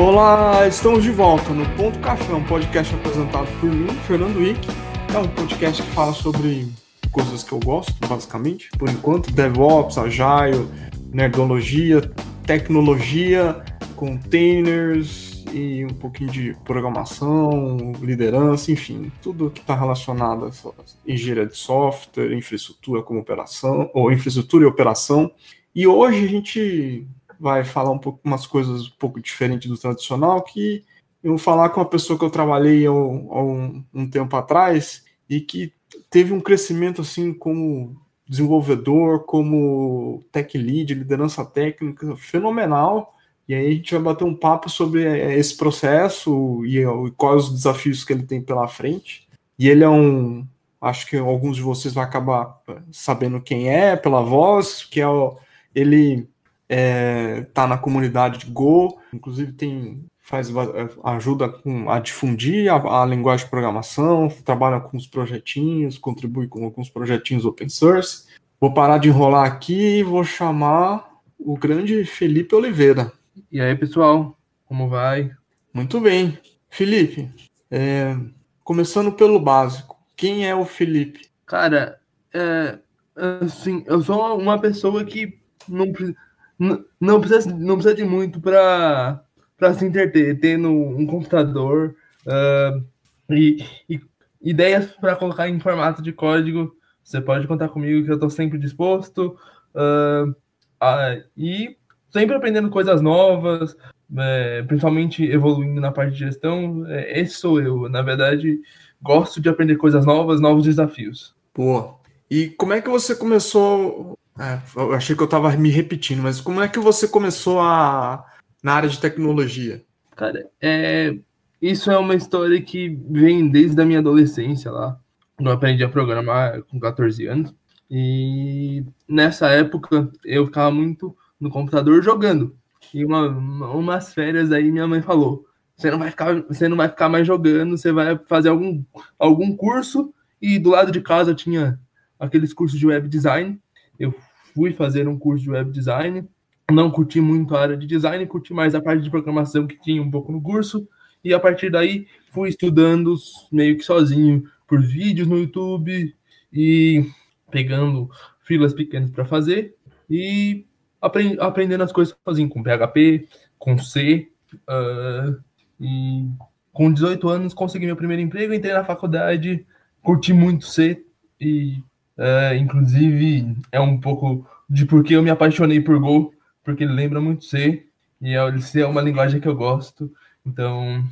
Olá, estamos de volta no Ponto Café, um podcast apresentado por mim, Fernando Wick. É um podcast que fala sobre coisas que eu gosto, basicamente, por enquanto, DevOps, Agile, nerdologia, tecnologia, containers e um pouquinho de programação, liderança, enfim, tudo que está relacionado a engenharia de software, infraestrutura como operação, ou infraestrutura e operação. E hoje a gente vai falar um pouco umas coisas um pouco diferentes do tradicional, que eu vou falar com uma pessoa que eu trabalhei há um, um tempo atrás e que teve um crescimento assim como desenvolvedor, como tech lead, liderança técnica fenomenal. E aí a gente vai bater um papo sobre é, esse processo e, e quais os desafios que ele tem pela frente. E ele é um, acho que alguns de vocês vão acabar sabendo quem é pela voz, que é o, ele é, tá na comunidade de Go, inclusive tem faz ajuda com, a difundir a, a, linguagem de programação, trabalha com os projetinhos, contribui com alguns projetinhos open source. Vou parar de enrolar aqui e vou chamar o grande Felipe Oliveira. E aí, pessoal, como vai? Muito bem. Felipe, é, começando pelo básico, quem é o Felipe? Cara, é, assim, eu sou uma pessoa que não, não, precisa, não precisa de muito para se entreter, tendo um computador uh, e, e, ideias para colocar em formato de código. Você pode contar comigo que eu estou sempre disposto. Uh, uh, e sempre aprendendo coisas novas, é, principalmente evoluindo na parte de gestão. É, esse sou eu. Na verdade, gosto de aprender coisas novas, novos desafios. Pô, e como é que você começou é, eu achei que eu estava me repetindo, mas como é que você começou a, na área de tecnologia? Cara, é, isso é uma história que vem desde a minha adolescência lá. Eu aprendi a programar com 14 anos. E nessa época eu ficava muito no computador jogando. E uma, umas férias aí minha mãe falou: você não vai ficar, você não vai ficar mais jogando, você vai fazer algum, algum curso. E do lado de casa tinha aqueles cursos de web design. Eu fui fazer um curso de web design. Não curti muito a área de design, curti mais a parte de programação que tinha um pouco no curso. E a partir daí fui estudando meio que sozinho por vídeos no YouTube e pegando filas pequenas para fazer e aprendendo as coisas sozinho com PHP, com C. Uh, e com 18 anos consegui meu primeiro emprego, entrei na faculdade, curti muito C e é, inclusive, é um pouco de porque eu me apaixonei por Go, porque ele lembra muito C, e é, é uma linguagem que eu gosto. Então,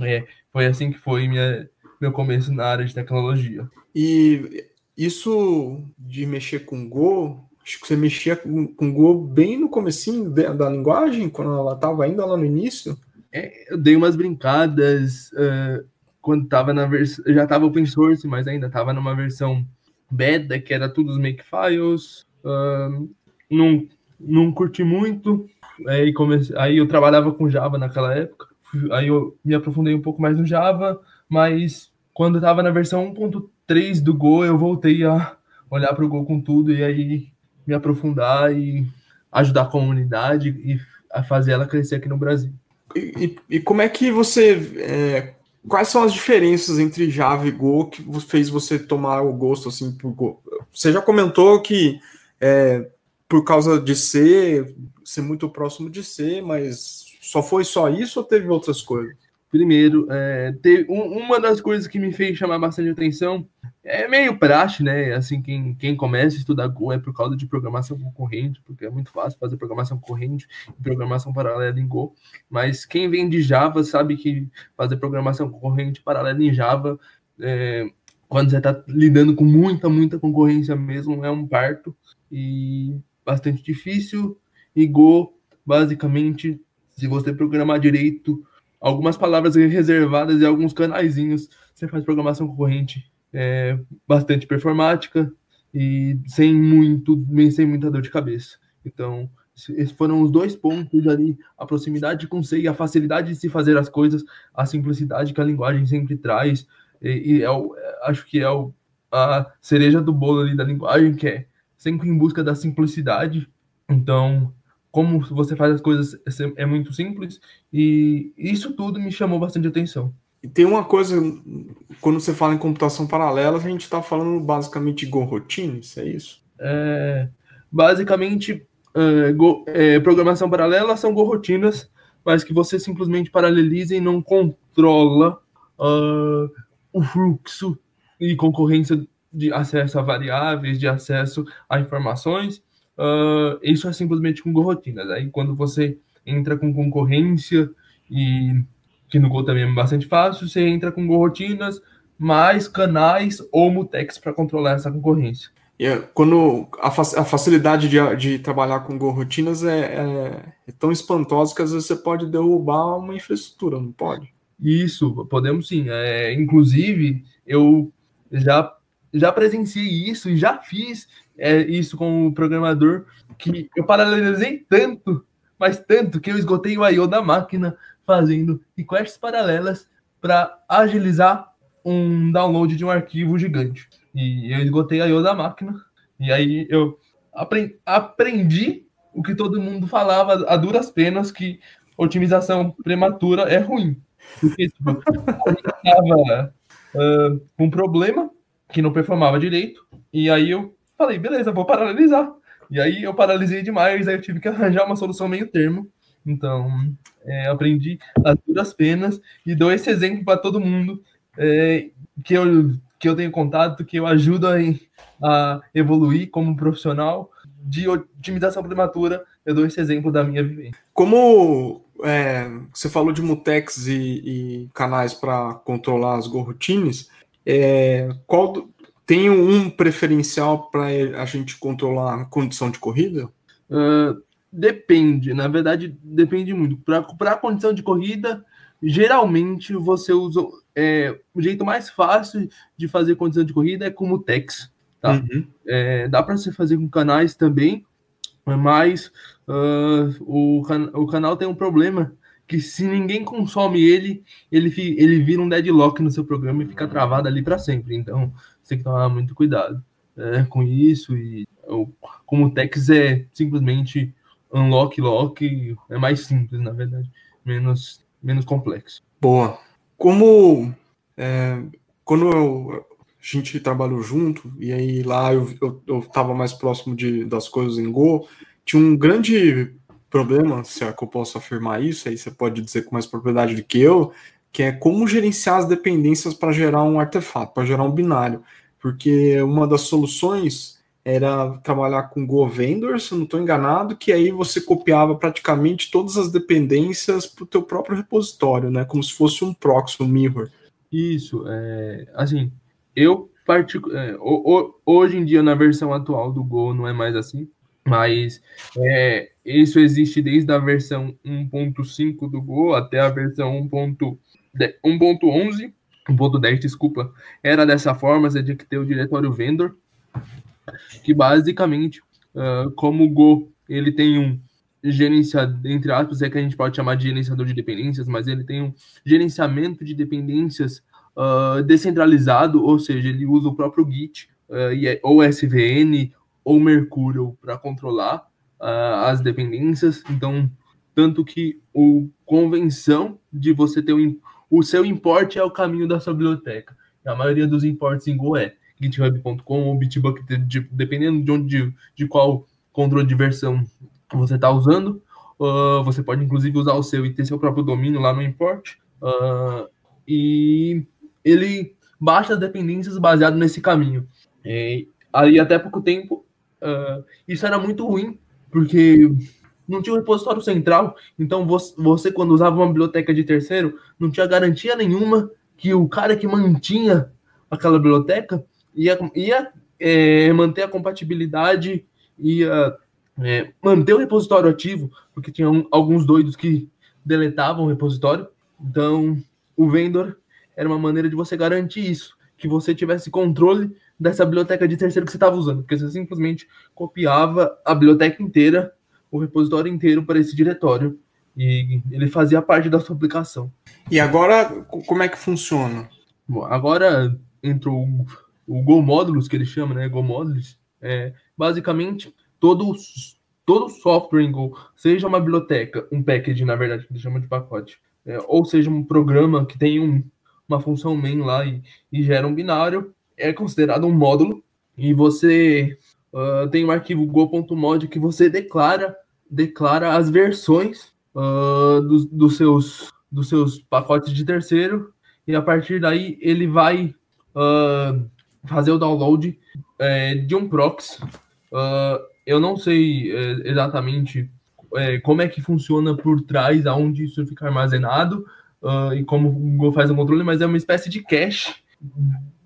é, foi assim que foi minha, meu começo na área de tecnologia. E isso de mexer com Go, acho que você mexia com, com Go bem no comecinho da linguagem, quando ela estava ainda lá no início? É, eu dei umas brincadas uh, quando estava na versão. Já estava open source, mas ainda estava numa versão beta, que era tudo os makefiles. Uh, não, não curti muito. Aí, comecei, aí eu trabalhava com Java naquela época. Aí eu me aprofundei um pouco mais no Java, mas quando estava na versão 1.3 do Go, eu voltei a olhar para o Go com tudo e aí me aprofundar e ajudar a comunidade e a fazer ela crescer aqui no Brasil. E, e, e como é que você é, quais são as diferenças entre Java e Go que fez você tomar o gosto assim por Go? Você já comentou que é, por causa de ser, ser muito próximo de C, mas só foi só isso ou teve outras coisas? Primeiro, é, teve, um, uma das coisas que me fez chamar bastante atenção é meio praxe, né? Assim, quem, quem começa a estudar Go é por causa de programação concorrente, porque é muito fácil fazer programação corrente e programação paralela em Go. Mas quem vem de Java sabe que fazer programação concorrente paralela em Java, é, quando você está lidando com muita, muita concorrência mesmo, é um parto e bastante difícil. E Go, basicamente, se você programar direito, algumas palavras reservadas e alguns canaizinhos, você faz programação concorrente é, bastante performática e sem muito, sem muita dor de cabeça. Então, esses foram os dois pontos ali, a proximidade com C e a facilidade de se fazer as coisas, a simplicidade que a linguagem sempre traz, e, e é o, acho que é o, a cereja do bolo ali da linguagem, que é sempre em busca da simplicidade. Então, como você faz as coisas é, é muito simples e isso tudo me chamou bastante atenção. E tem uma coisa, quando você fala em computação paralela, a gente está falando basicamente de Go routines, é isso? É, basicamente, é, go, é, programação paralela são Go rotinas, mas que você simplesmente paraleliza e não controla uh, o fluxo e concorrência de acesso a variáveis, de acesso a informações. Uh, isso é simplesmente com Go rotinas. Aí quando você entra com concorrência e que no Go também é bastante fácil, você entra com Go rotinas, mais canais ou mutex para controlar essa concorrência. E é, quando a, a facilidade de, de, trabalhar com Go rotinas é, é, é, tão espantosa que às vezes você pode derrubar uma infraestrutura, não pode? Isso, podemos sim. É, inclusive, eu já, já presenciei isso e já fiz é, isso com o programador, que eu paralelizei tanto, mas tanto, que eu esgotei o I.O. da máquina fazendo requests paralelas para agilizar um download de um arquivo gigante. E eu esgotei a I.O. da máquina, e aí eu aprendi o que todo mundo falava a duras penas, que otimização prematura é ruim. Porque tipo, a gente tava uh, um problema que não performava direito, e aí eu falei, beleza, vou paralisar. E aí eu paralisei demais, aí eu tive que arranjar uma solução meio termo. Então, é, aprendi as duras penas e dou esse exemplo para todo mundo é, que, eu, que eu tenho contato, que eu ajudo a, a evoluir como profissional de otimização prematura. Eu dou esse exemplo da minha vivência. Como é, você falou de mutex e, e canais para controlar as gorrotines, é, qual tem um preferencial para a gente controlar a condição de corrida? Uh, Depende, na verdade, depende muito. Para a condição de corrida, geralmente você usa. É, o jeito mais fácil de fazer condição de corrida é como Tex. Tá? Uhum. É, dá para você fazer com canais também, mas uh, o, can o canal tem um problema que se ninguém consome ele, ele, ele vira um deadlock no seu programa e fica travado ali para sempre. Então, você tem que tomar muito cuidado é, com isso. E como o Tex é simplesmente unlock lock é mais simples, na verdade, menos, menos complexo. Boa. Como é, quando eu, a gente trabalhou junto, e aí lá eu, eu, eu tava mais próximo de, das coisas em Go, tinha um grande problema, se é que eu posso afirmar isso, aí você pode dizer com mais propriedade do que eu, que é como gerenciar as dependências para gerar um artefato, para gerar um binário. Porque uma das soluções era trabalhar com Go Vendor, se eu não estou enganado, que aí você copiava praticamente todas as dependências para o teu próprio repositório, né? Como se fosse um proxy, um mirror. Isso, é, assim, eu particu é, hoje em dia na versão atual do Go não é mais assim, mas é, isso existe desde a versão 1.5 do Go até a versão 1.11, 1.10, desculpa, era dessa forma, você tinha que ter o diretório vendor, que basicamente, uh, como o Go ele tem um gerenciador, entre aspas, é que a gente pode chamar de gerenciador de dependências, mas ele tem um gerenciamento de dependências uh, descentralizado, ou seja, ele usa o próprio Git, uh, ou SVN, ou Mercurial para controlar as dependências. Então, tanto que o convenção de você ter um, o seu import é o caminho da sua biblioteca. A maioria dos imports em Go é github.com ou Bitbucket, dependendo de onde, de qual controle de versão você está usando. Uh, você pode inclusive usar o seu e ter seu próprio domínio lá no import. Uh, e ele baixa as dependências baseado nesse caminho. E, aí até pouco tempo uh, isso era muito ruim, porque não tinha um repositório central, então você, você, quando usava uma biblioteca de terceiro, não tinha garantia nenhuma que o cara que mantinha aquela biblioteca ia, ia é, manter a compatibilidade, ia é, manter o repositório ativo, porque tinha um, alguns doidos que deletavam o repositório. Então, o vendor era uma maneira de você garantir isso, que você tivesse controle dessa biblioteca de terceiro que você estava usando, porque você simplesmente copiava a biblioteca inteira, o repositório inteiro para esse diretório, e ele fazia parte da sua aplicação. E agora, como é que funciona? Bom, agora entrou o Go Módulos, que ele chama, né? Go Módulos, é basicamente todos todo software em Go, seja uma biblioteca, um package, na verdade, que eles chamam de pacote, é, ou seja um programa que tem um, uma função main lá e, e, gera um binário, é considerado um módulo, e você uh, tem um arquivo go.mod que você declara, declara as versões uh, dos, dos, seus, dos seus pacotes de terceiro, e a partir daí ele vai uh, fazer o download é, de um proxy. eu não sei é, exatamente é, como é que funciona por trás, aonde isso fica armazenado uh, e como o Google faz o controle, mas é uma espécie de cache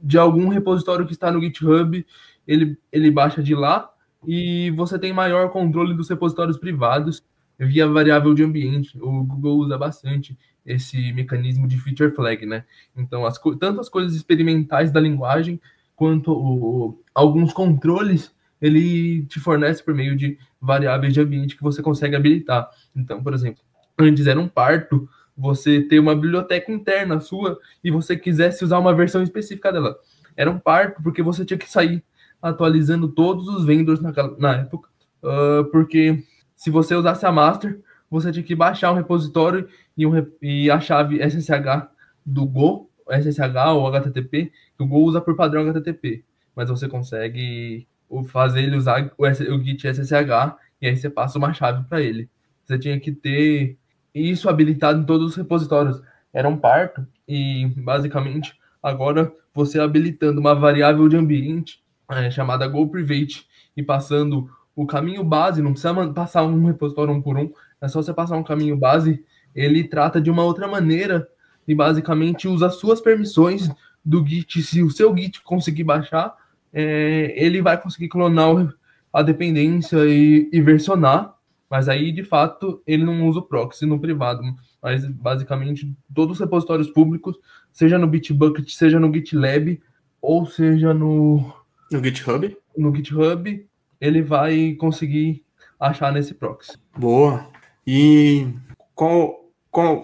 de algum repositório que está no GitHub, ele, ele baixa de lá e você tem maior controle dos repositórios privados via variável de ambiente. O Google usa bastante esse mecanismo de feature flag, né? Então, as, tanto as coisas experimentais da linguagem quanto o, alguns controles ele te fornece por meio de variáveis de ambiente que você consegue habilitar. Então, por exemplo, antes era um parto você ter uma biblioteca interna sua e você quisesse usar uma versão específica dela. Era um parto porque você tinha que sair atualizando todos os vendors na, na época, uh, porque se você usasse a master, você tinha que baixar um repositório e, um, e a chave SSH do Go, SSH ou HTTP, que o Go usa por padrão HTTP, mas você consegue fazer ele usar o, o Git SSH e aí você passa uma chave para ele. Você tinha que ter isso habilitado em todos os repositórios. Era um parto e basicamente agora você habilitando uma variável de ambiente é, chamada GoPrivate e passando o caminho base, não precisa passar um repositório um por um, é só você passar um caminho base, ele trata de uma outra maneira e basicamente usa suas permissões do Git. Se o seu Git conseguir baixar, é, ele vai conseguir clonar a dependência e, e, versionar, mas aí de fato ele não usa o proxy no privado. Mas basicamente todos os repositórios públicos, seja no Bitbucket, seja no GitLab, ou seja no. No GitHub? No GitHub, ele vai conseguir achar nesse proxy. Boa. E qual,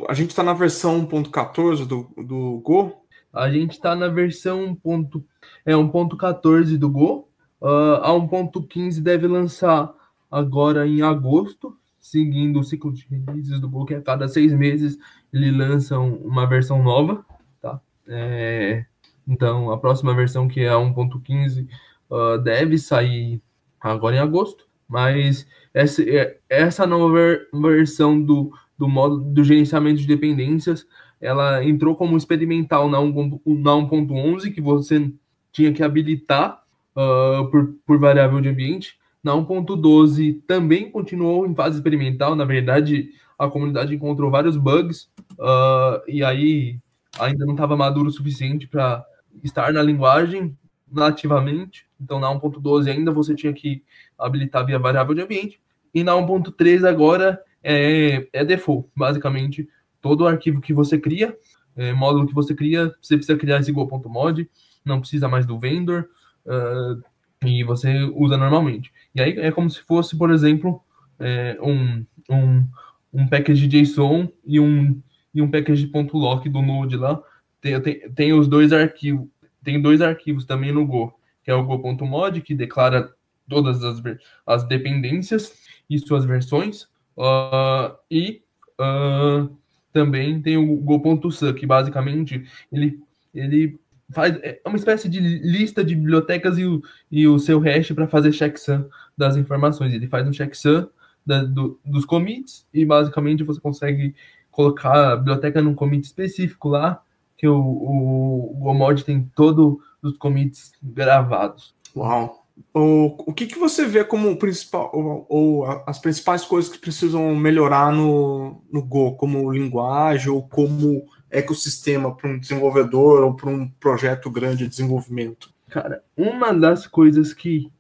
a gente está na versão 1.14 do, do Go? A gente está na versão ponto, é 1.14 do Go. Uh, a 1.15 deve lançar agora em agosto, seguindo o ciclo de releases do Go, que a cada seis meses ele lança uma versão nova. Tá? É, então, a próxima versão, que é a 1.15, uh, deve sair agora em agosto. Mas essa, é, essa nova versão do, do modo do gerenciamento de dependências ela entrou como experimental na 1.11, que você tinha que habilitar uh, por, por variável de ambiente. Na 1.12 também continuou em fase experimental, na verdade a comunidade encontrou vários bugs, uh, e aí ainda não estava maduro o suficiente para estar na linguagem nativamente. Então na 1.12 ainda você tinha que habilitar via variável de ambiente. E na 1.3 agora é, é default, basicamente todo arquivo que você cria, é, módulo que você cria, você precisa criar esse go.mod, não precisa mais do vendor, uh, e você usa normalmente. E aí é como se fosse, por exemplo, é, um, um, um package JSON e um, e um package .lock do Node lá. Tem, tem, tem os dois arquivos, tem dois arquivos também no Go, que é o go.mod, que declara todas as, as dependências e suas versões, uh, e uh, também tem o Go.su, que basicamente ele, ele faz é uma espécie de lista de bibliotecas e o, e o seu hash para fazer checksum das informações. Ele faz um checksum da, do, dos commits e basicamente você consegue colocar a biblioteca num commit específico lá, que o, o, o Gomod tem todos os commits gravados. Uau! O, o que, que você vê como principal ou, ou, as principais coisas que precisam melhorar no, no Go, como linguagem ou como ecossistema para um desenvolvedor ou para um projeto grande de desenvolvimento? Cara, uma das coisas que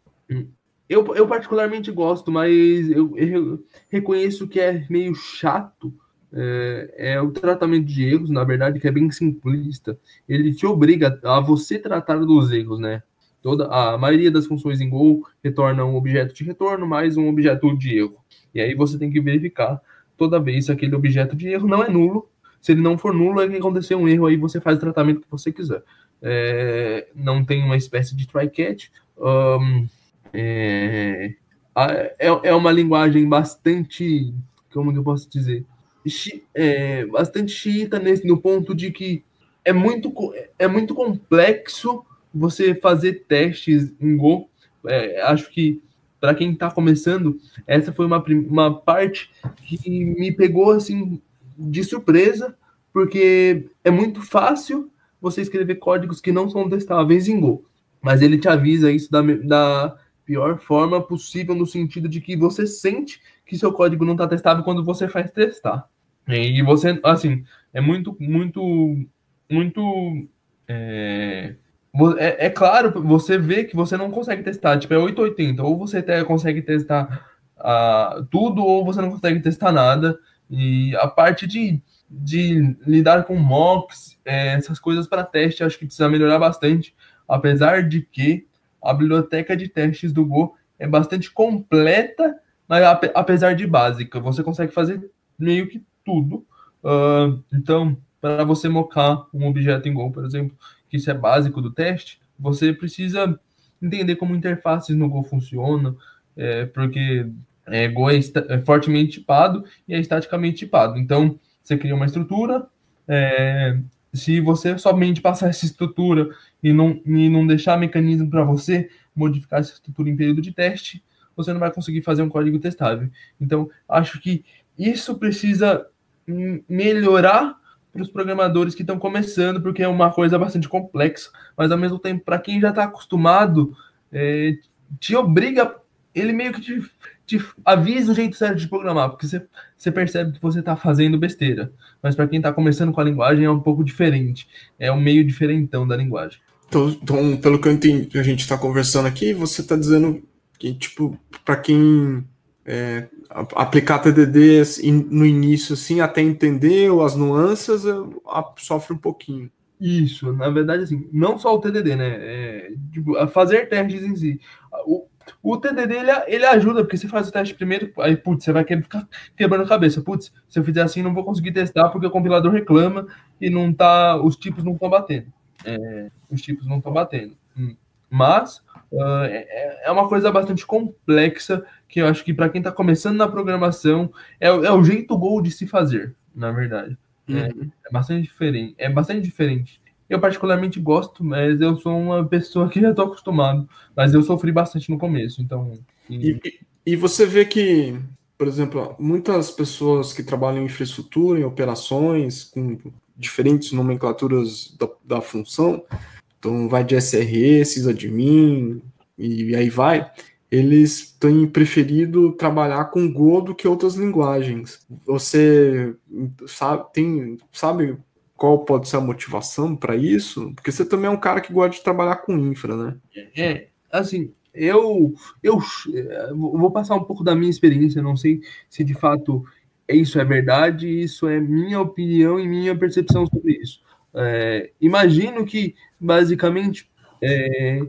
eu, eu particularmente gosto, mas eu, eu reconheço que é meio chato é, é, o tratamento de erros, na verdade, que é bem simplista. Ele te obriga a você tratar dos erros, né? Toda, a maioria das funções em Go retorna um objeto de retorno mais um objeto de erro. E aí você tem que verificar toda vez se aquele objeto de erro não é nulo. Se ele não for nulo, é que aconteceu um erro, aí você faz o tratamento que você quiser. É, não tem uma espécie de try catch. Um, é, é, é uma linguagem bastante, como que eu posso dizer, é, bastante xiita nesse, no ponto de que é muito, é muito complexo você fazer testes em Go. É, acho que para quem está começando, essa foi uma, uma parte que me pegou assim de surpresa, porque é muito fácil você escrever códigos que não são testáveis em Go. Mas ele te avisa isso da, da pior forma possível, no sentido de que você sente que seu código não está testável quando você faz testar. E você, assim, é muito, muito, muito. É, é, é, claro, você vê que você não consegue testar, tipo, é 880, ou você até consegue testar uh, tudo, ou você não consegue testar nada. E a parte de, de lidar com mocks, é, essas coisas para teste, acho que precisa melhorar bastante, apesar de que a biblioteca de testes do Go é bastante completa, mas apesar de básica, você consegue fazer meio que tudo. Uh, então, para você mocar um objeto em Go, por exemplo, que isso é básico do teste, você precisa entender como interfaces no Go funcionam, é, porque é, Go é, é, fortemente tipado e é estaticamente tipado. Então, você cria uma estrutura, é, se você somente passar essa estrutura e não, e não deixar mecanismo para você modificar essa estrutura em período de teste, você não vai conseguir fazer um código testável. Então, acho que isso precisa melhorar para os programadores que estão começando, porque é uma coisa bastante complexa, mas ao mesmo tempo, para quem já está acostumado, é, te obriga, ele meio que te, te, avisa o jeito certo de programar, porque você, percebe que você está fazendo besteira. Mas para quem está começando com a linguagem é um pouco diferente, é um meio diferentão da linguagem. Então, então pelo que eu entendi, a gente está conversando aqui, você está dizendo que, tipo, para quem é, aplicar TDD no início, assim, até entender as nuances, sofre um pouquinho. Isso, na verdade, assim, não só o TDD, né? É, tipo, fazer testes em si. O, o TDD ele, ele ajuda, porque você faz o teste primeiro, aí, putz, você vai ficar quebrando a cabeça. Putz, se eu fizer assim, não vou conseguir testar porque o compilador reclama e não tá, os tipos não estão batendo. É, os tipos não estão batendo. Hum. Mas uh, é, é uma coisa bastante complexa que eu acho que para quem está começando na programação é, é, o jeito Go de se fazer, na verdade. É, uhum. É, é, bastante diferente. É bastante diferente. Eu particularmente gosto, mas eu sou uma pessoa que já estou acostumado. Mas eu sofri bastante no começo, então. E... E, e você vê que, por exemplo, muitas pessoas que trabalham em infraestrutura, em operações, com diferentes nomenclaturas da, da função, então vai de SRE, sysadmin, e aí vai eles têm preferido trabalhar com Go do que outras linguagens. Você sabe, tem, sabe qual pode ser a motivação para isso? Porque você também é um cara que gosta de trabalhar com infra, né? É, assim, eu, eu, eu vou passar um pouco da minha experiência, não sei se de fato isso é verdade, isso é minha opinião e minha percepção sobre isso. É, imagino que, basicamente, é,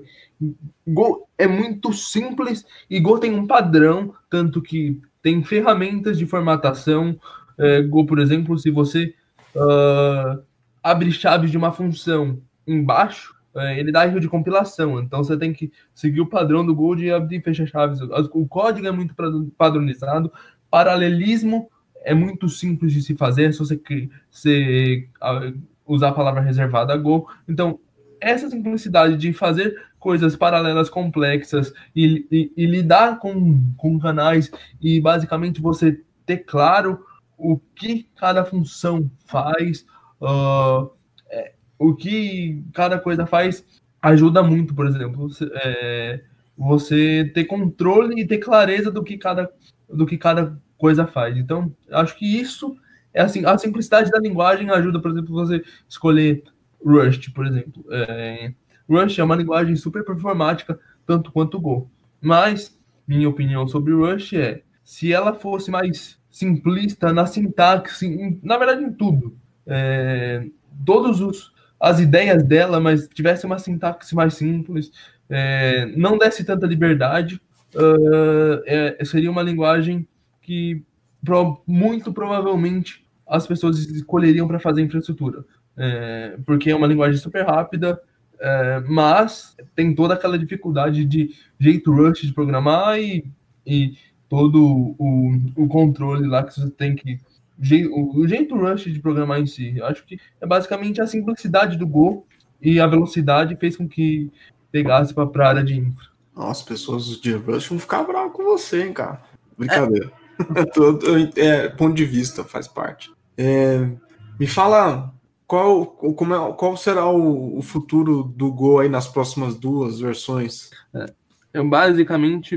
Go é muito simples e Go tem um padrão, tanto que tem ferramentas de formatação. É, Go, por exemplo, se você uh, abre chaves de uma função embaixo, é, ele dá erro de compilação. Então você tem que seguir o padrão do Go de abrir e fechar chaves. O código é muito padronizado. Paralelismo é muito simples de se fazer, se você, se, uh, usar a palavra reservada Go. Então, essa simplicidade de fazer coisas paralelas complexas e, e, e, lidar com, com canais e basicamente você ter claro o que cada função faz, uh, é, o que cada coisa faz, ajuda muito, por exemplo, é, você ter controle e ter clareza do que cada, do que cada coisa faz. Então, acho que isso é assim, a simplicidade da linguagem ajuda, por exemplo, você escolher Rust, por exemplo. É, Rust é uma linguagem super performática, tanto quanto Go. Mas, minha opinião sobre Rust é, se ela fosse mais simplista na sintaxe, em, na verdade em tudo, é, todos os as ideias dela, mas tivesse uma sintaxe mais simples, é, não desse tanta liberdade, uh, é, seria uma linguagem que pro, muito provavelmente as pessoas escolheriam para fazer infraestrutura, é, porque é uma linguagem super rápida, é, mas tem toda aquela dificuldade de jeito rush de programar e e todo o, o controle lá que você tem que. O jeito Rush de programar em si. Eu acho que é basicamente a simplicidade do Go e a velocidade fez com que pegasse para a área de infra. Nossa, pessoas de Rush vão ficar bravas com você, hein, cara. Brincadeira. É. é, ponto de vista, faz parte. É, me fala qual, como é, qual será o, o, futuro do Go aí nas próximas duas versões? É, é basicamente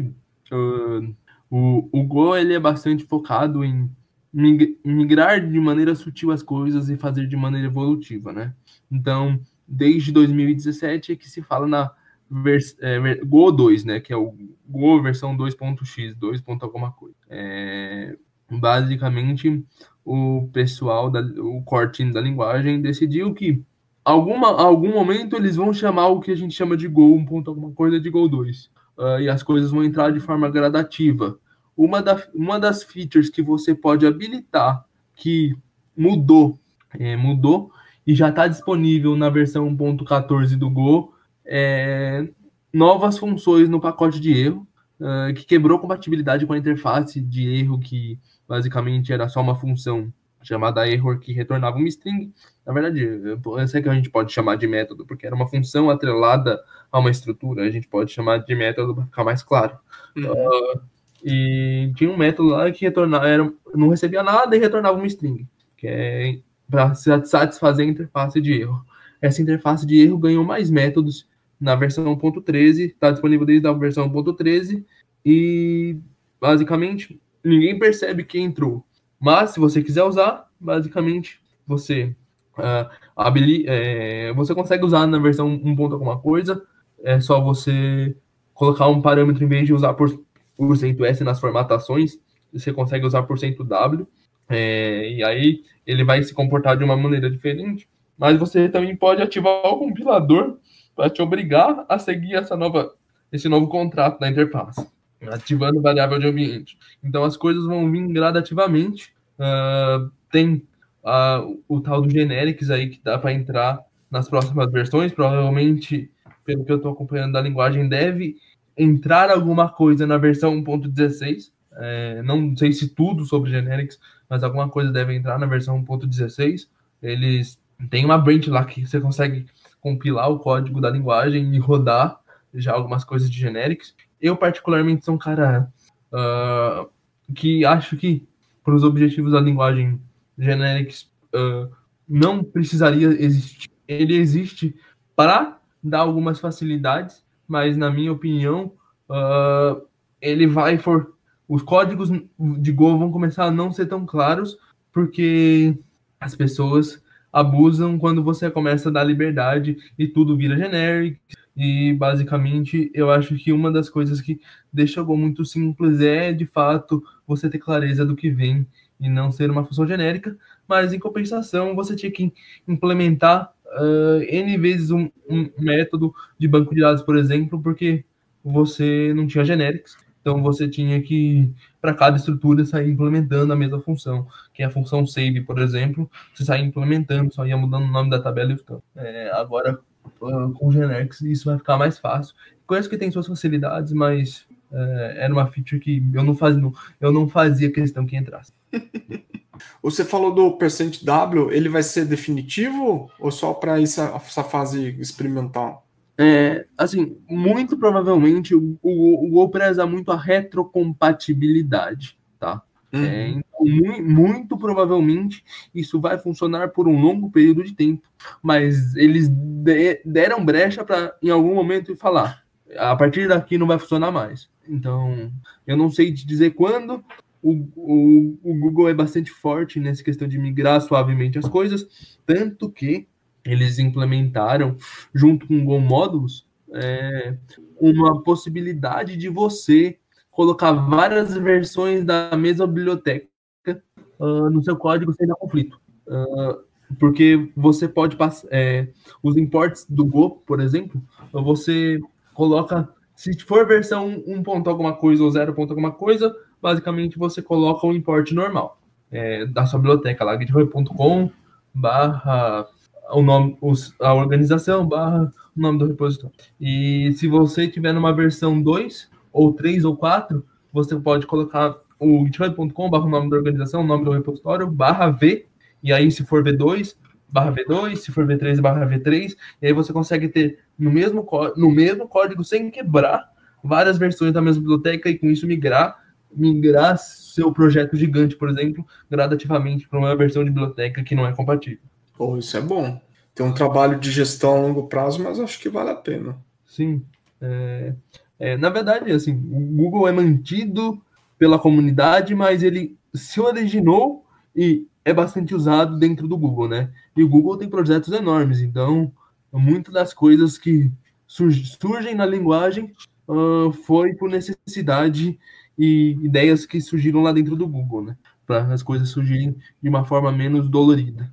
uh, o, o Go ele é bastante focado em migrar de maneira sutil as coisas e fazer de maneira evolutiva, né? Então, desde 2017 é que se fala na vers, é, Go 2, né? Que é o Go versão 2.x, 2. alguma coisa. É, basicamente, o pessoal, da, o core da linguagem decidiu que alguma, algum momento eles vão chamar o que a gente chama de Go 1. alguma coisa de Go 2. Uh, e as coisas vão entrar de forma gradativa. Uma, da, uma das features que você pode habilitar que mudou, é, mudou e já está disponível na versão 1.14 do Go é, novas funções no pacote de erro, uh, que quebrou compatibilidade com a interface de erro, que basicamente era só uma função chamada error que retornava uma string. Na verdade, eu sei que a gente pode chamar de método, porque era uma função atrelada a uma estrutura, a gente pode chamar de método para ficar mais claro. Uhum. Uh, e tinha um método lá que retornava, era, não recebia nada e retornava uma string, que é para satisfazer a interface de erro. Essa interface de erro ganhou mais métodos na versão 1.13, está disponível desde a versão 1.13 e basicamente ninguém percebe que entrou. Mas se você quiser usar, basicamente você uh, é, você consegue usar na versão 1. alguma coisa. É só você colocar um parâmetro em vez de usar por, %s nas formatações, você consegue usar por cento %w. É, e aí ele vai se comportar de uma maneira diferente. Mas você também pode ativar o compilador para te obrigar a seguir essa nova, esse novo contrato da interface, ativando variável de ambiente. Então as coisas vão vir gradativamente. Uh, tem uh, o tal do generics aí que dá para entrar nas próximas versões. Provavelmente, pelo que eu estou acompanhando da linguagem, deve entrar alguma coisa na versão 1.16. É, não sei se tudo sobre generics, mas alguma coisa deve entrar na versão 1.16. Eles têm uma branch lá que você consegue compilar o código da linguagem e rodar já algumas coisas de generics. Eu, particularmente, sou um cara uh, que acho que, para os objetivos da linguagem generics, uh, não precisaria existir. Ele existe para dar algumas facilidades, mas, na minha opinião, uh, ele vai for. Os códigos de Go vão começar a não ser tão claros, porque as pessoas abusam quando você começa a dar liberdade e tudo vira genérico. E basicamente eu acho que uma das coisas que deixa o Go muito simples é de fato você ter clareza do que vem e não ser uma função genérica, mas em compensação você tinha que implementar uh, N vezes um, um método de banco de dados, por exemplo, porque você não tinha genéricos. Então você tinha que, para cada estrutura, sair implementando a mesma função. Que é a função save, por exemplo, você sair implementando, só ia mudando o nome da tabela e o campo. É, agora, uh, com o Generics, isso vai ficar mais fácil. Conheço que tem suas facilidades, mas é, era uma feature que eu não, fazia, eu não fazia questão que entrasse. Você falou do percent W, ele vai ser definitivo ou só para essa, essa fase experimental? É, assim, muito provavelmente o, o, o Go preza muito a retrocompatibilidade, tá? Uhum. É, então, muito, muito, provavelmente isso vai funcionar por um longo período de tempo, mas eles de, deram brecha para em algum momento falar a partir daqui não vai funcionar mais. Então, eu não sei te dizer quando. O, o, o Google é bastante forte nessa questão de migrar suavemente as coisas, tanto que eles implementaram, junto com o Go Módulos, é, uma possibilidade de você colocar várias versões da mesma biblioteca uh, no seu código sem dar conflito. Uh, porque você pode passar. É, os imports do Go, por exemplo, você coloca. Se for versão 1 ponto alguma coisa ou 0 ponto alguma coisa, basicamente você coloca o import normal é, da sua biblioteca lá, github.com barra o nome, a organização barra o nome do repositório. E se você tiver numa versão 2, ou 3, ou 4, você pode colocar o github.com barra o nome da organização, o nome do repositório, barra V, e aí se for V2, barra V2, se for V3, barra V3, e aí você consegue ter no mesmo, no mesmo código, sem quebrar, várias versões da mesma biblioteca e com isso migrar, migrar seu projeto gigante, por exemplo, gradativamente para uma versão de biblioteca que não é compatível. Pô, isso é bom. Tem um trabalho de gestão a longo prazo, mas acho que vale a pena. Sim. É, é, na verdade, assim, o Google é mantido pela comunidade, mas ele se originou e é bastante usado dentro do Google, né? E o Google tem projetos enormes, então muitas das coisas que surgem na linguagem uh, foi por necessidade e ideias que surgiram lá dentro do Google, né? Para as coisas surgirem de uma forma menos dolorida.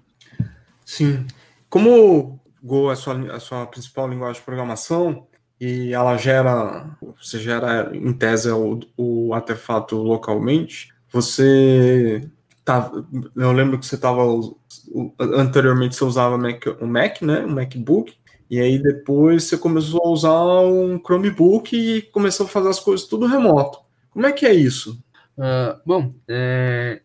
Sim. Como Go é a sua, a sua principal linguagem de programação e ela gera, você gera em tese o, o artefato localmente, você tá, eu lembro que você estava anteriormente você usava Mac, Mac, né, um MacBook, e aí depois você começou a usar um Chromebook e começou a fazer as coisas tudo remoto. Como é que é isso? Uh, bom, é,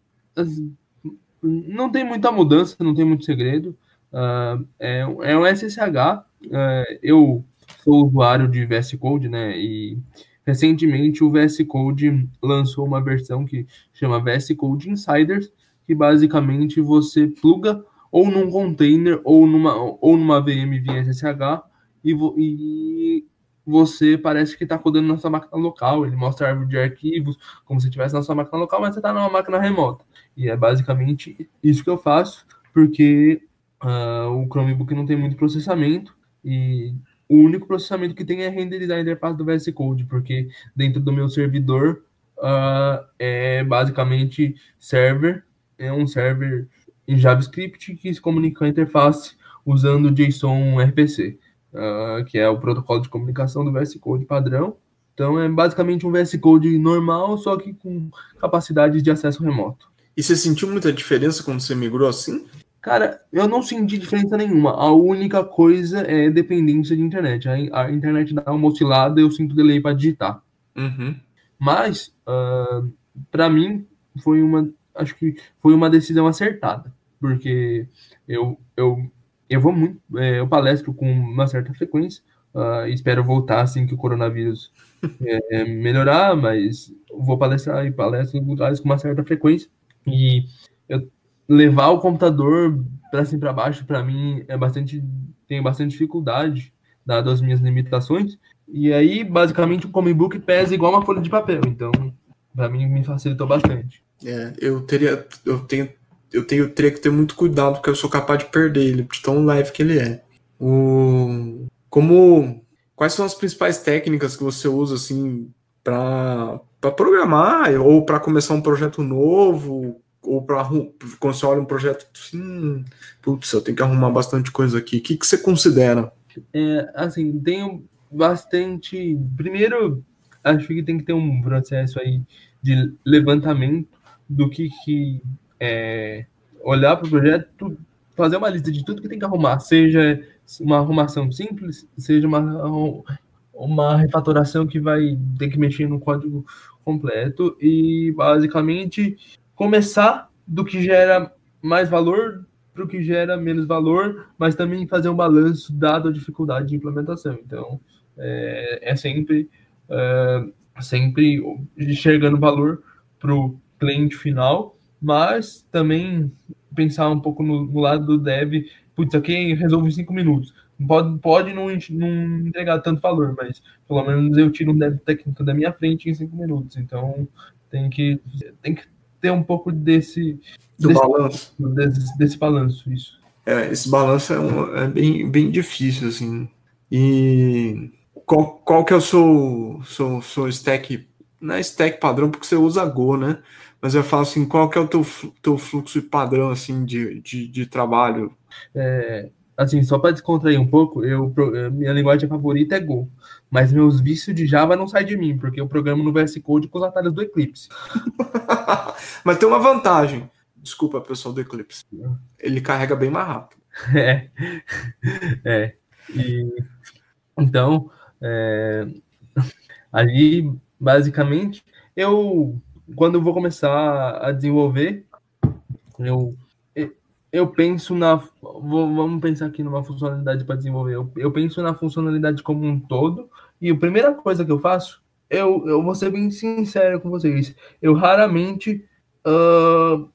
não tem muita mudança, não tem muito segredo. Uh, é, é um SSH. Uh, é, eu sou usuário de VS Code, né? E recentemente o VS Code lançou uma versão que chama VS Code Insiders, que basicamente você pluga ou num container ou numa, ou numa VM via SSH e, e você parece que está codando na sua máquina local. Ele mostra a árvore de arquivos como se estivesse na sua máquina local, mas você está numa máquina remota. E é basicamente isso que eu faço, porque uh, o Chromebook não tem muito processamento e o único processamento que tem é renderizar a interface do VS Code, porque dentro do meu servidor uh, é basicamente server, é um server em JavaScript que se comunica com a interface usando JSON RPC, uh, que é o protocolo de comunicação do VS Code padrão. Então é basicamente um VS Code normal, só que com capacidade de acesso remoto. E você sentiu muita diferença quando você migrou assim? Cara, eu não senti diferença nenhuma. A única coisa é dependência de internet. A, a internet dá uma oscilada, eu sinto delay para digitar. Uhum. Mas, uh, ah, para mim, foi uma, acho que foi uma decisão acertada, porque eu, eu, eu vou muito, é, eu palestro com uma certa frequência. Uh, espero voltar assim que o coronavírus é, melhorar, mas vou palestrar e palestro em lugares com uma certa frequência. E eu levar o computador para cima para baixo para mim é bastante tenho bastante dificuldade dado as minhas limitações. E aí basicamente o comic book pesa igual uma folha de papel. Então para mim me facilitou bastante. É, eu teria eu tenho eu tenho teria que ter muito cuidado porque eu sou capaz de perder ele de tão leve que ele é. O como quais são as principais técnicas que você usa assim para programar ou para começar um projeto novo ou para quando você olha um projeto assim, putz, eu tenho que arrumar bastante coisa aqui. O que, que você considera? É, assim, tenho bastante. Primeiro, acho que tem que ter um processo aí de levantamento do que, que é, olhar para o projeto, fazer uma lista de tudo que tem que arrumar, seja uma arrumação simples, seja uma, uma refatoração que vai ter que mexer no código completo e basicamente começar do que gera mais valor para o que gera menos valor, mas também fazer um balanço dado a dificuldade de implementação. Então, é, é sempre, é, sempre enxergando valor para o cliente final, mas também pensar um pouco no, no lado do dev, putz, aqui resolve em cinco minutos. Pode, pode não, não entregar tanto valor, mas pelo menos eu tiro um dev técnico da minha frente em cinco minutos. Então, tem que, tem que ter um pouco desse. Do desse, balanço. Desse, desse, balanço, isso. É, esse balanço é, um, é, bem, bem difícil, assim. E qual, qual que é o seu, seu, seu stack? Não é stack padrão, porque você usa Go, né? Mas eu falo assim, qual que é o teu, teu fluxo padrão, assim, de, de, de trabalho? É, assim, só para descontrair um pouco, eu, minha linguagem favorita é Go mas meus vícios de Java não saem de mim, porque eu programo no VS Code com os atalhos do Eclipse. mas tem uma vantagem. Desculpa, pessoal do Eclipse. Ele carrega bem mais rápido. É. é. E, então, é, ali, basicamente, eu, quando eu vou começar a desenvolver, eu, eu penso na. Vamos pensar aqui numa funcionalidade para desenvolver. Eu, eu penso na funcionalidade como um todo, e a primeira coisa que eu faço, eu, eu vou ser bem sincero com vocês, eu raramente uh,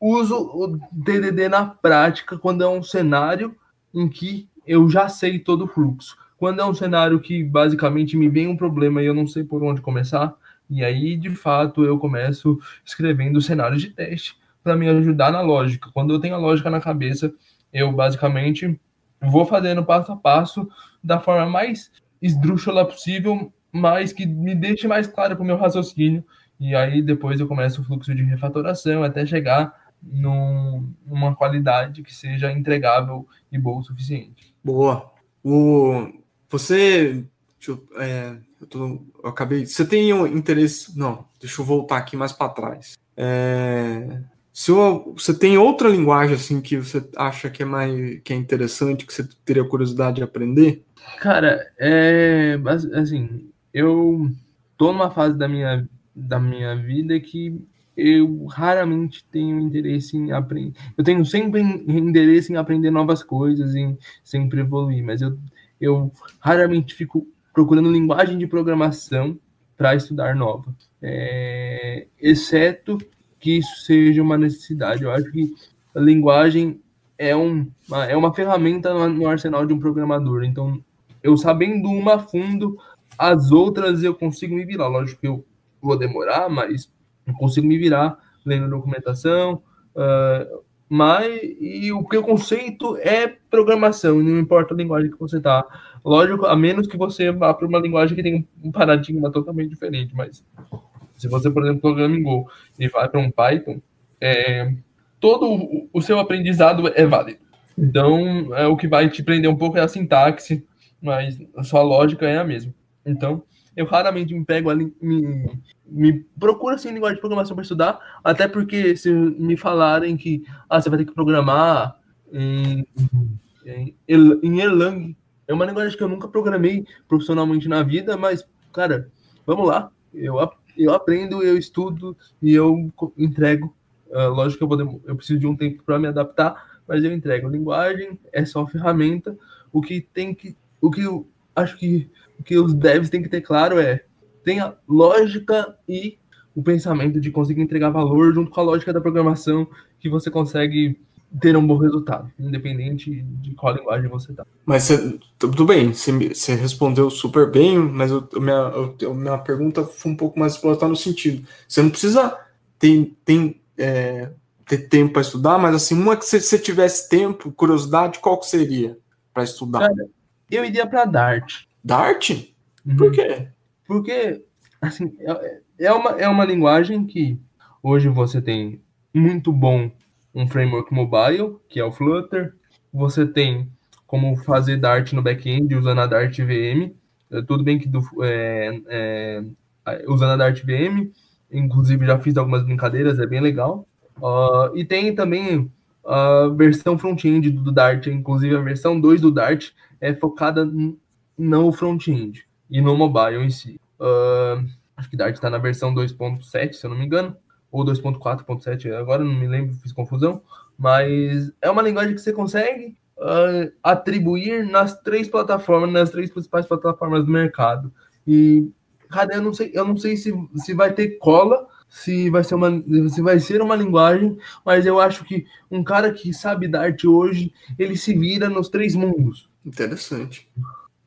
uso o DDD na prática quando é um cenário em que eu já sei todo o fluxo. Quando é um cenário que basicamente me vem um problema e eu não sei por onde começar, e aí de fato eu começo escrevendo cenários de teste para me ajudar na lógica. Quando eu tenho a lógica na cabeça, eu basicamente vou fazendo passo a passo da forma mais esdrúxula possível, mas que me deixe mais claro para o meu raciocínio. E aí depois eu começo o fluxo de refatoração até chegar num, numa qualidade que seja entregável e boa o suficiente. Boa. O, você. Eu, é, eu, tô, eu, acabei. Você tem um interesse. Não, deixa eu voltar aqui mais para trás. É, se você tem outra linguagem assim que você acha que é mais que é interessante, que você teria curiosidade de aprender? Cara, é assim, eu tô numa fase da minha da minha vida que eu raramente tenho interesse em aprender. Eu tenho sempre interesse em aprender novas coisas, em sempre evoluir, mas eu eu raramente fico procurando linguagem de programação para estudar nova, é, exceto que isso seja uma necessidade. Eu acho que a linguagem é, um, é uma ferramenta no arsenal de um programador. Então, eu sabendo uma a fundo, as outras eu consigo me virar. Lógico que eu vou demorar, mas eu consigo me virar lendo documentação, uh, mas e o que o conceito é programação, não importa a linguagem que você está. Lógico, a menos que você vá para uma linguagem que tem um paradigma totalmente diferente, mas se você, por exemplo, programa em Go e vai para um Python, é, todo o seu aprendizado é válido. Então, é, o que vai te prender um pouco é a sintaxe, mas a sua lógica é a mesma. Então, eu raramente me pego ali, me, me procuro assim linguagem de programação para estudar, até porque se me falarem que ah, você vai ter que programar em, em, em Erlang, é uma linguagem que eu nunca programei profissionalmente na vida, mas, cara, vamos lá, eu, eu aprendo, eu estudo e eu entrego. Uh, lógico que eu, eu preciso de um tempo para me adaptar, mas eu entrego. Linguagem é só ferramenta. O que tem que, o que eu acho que que os devs têm que ter claro é tenha lógica e o pensamento de conseguir entregar valor junto com a lógica da programação que você consegue ter um bom resultado, independente de qual linguagem você está. Mas cê, tudo bem, você respondeu super bem, mas eu, minha, eu, minha pergunta foi um pouco mais explorar no sentido. Você não precisa ter, ter, é, ter tempo para estudar, mas assim, uma que você tivesse tempo, curiosidade, qual que seria para estudar? Cara, eu iria para Dart. Dart? Uhum. Por quê? Porque assim, é, é, uma, é uma linguagem que hoje você tem muito bom um framework mobile, que é o Flutter. Você tem como fazer Dart no back-end usando a Dart VM. É, tudo bem que do, é, é, usando a Dart VM, inclusive já fiz algumas brincadeiras, é bem legal. Uh, e tem também a versão front-end do Dart, inclusive a versão 2 do Dart é focada no front-end e no mobile em si. Uh, acho que Dart está na versão 2.7, se eu não me engano, ou 2.4.7, agora não me lembro, fiz confusão, mas é uma linguagem que você consegue uh, atribuir nas três plataformas, nas três principais plataformas do mercado. E, cara, eu não sei, eu não sei se, se vai ter cola, se vai ser uma se vai ser uma linguagem, mas eu acho que um cara que sabe Dart hoje, ele se vira nos três mundos. Interessante.